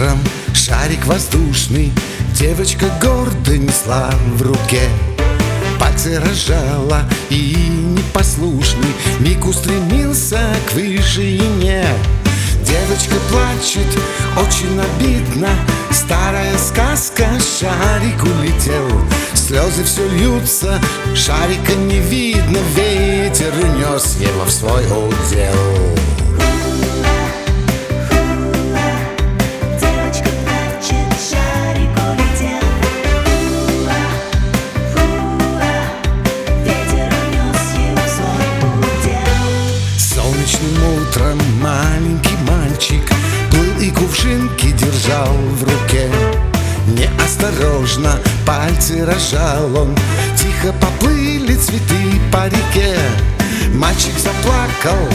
Утром шарик воздушный Девочка гордо несла в руке. Пальцы разжала и непослушный Миг устремился к вышине Девочка плачет, очень обидно Старая сказка, шарик улетел. Слезы все льются, шарика не видно Ветер унес его в свой удел Неосторожно пальцы разжал он. Тихо поплыли цветы по реке. Мальчик заплакал,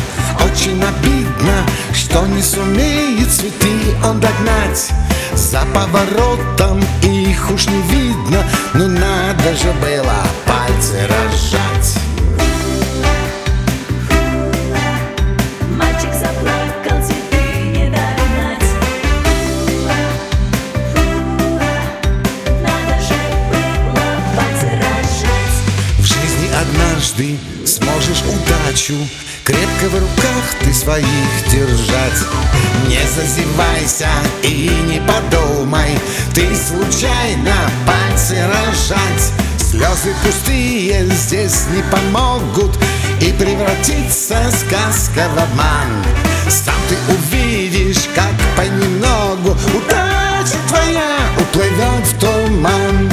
очень обидно Что не сумеет цветы он догнать. За поворотом их уж не видно Ну надо же было однажды сможешь удачу. Крепко в руках ты своих держать. Не зазевайся и не подумай. Ты случайно пальцы рожать. Слезы пустые здесь не помогут. И превратится сказка в обман. Сам ты увидишь, как понемногу Удача твоя уплывет в туман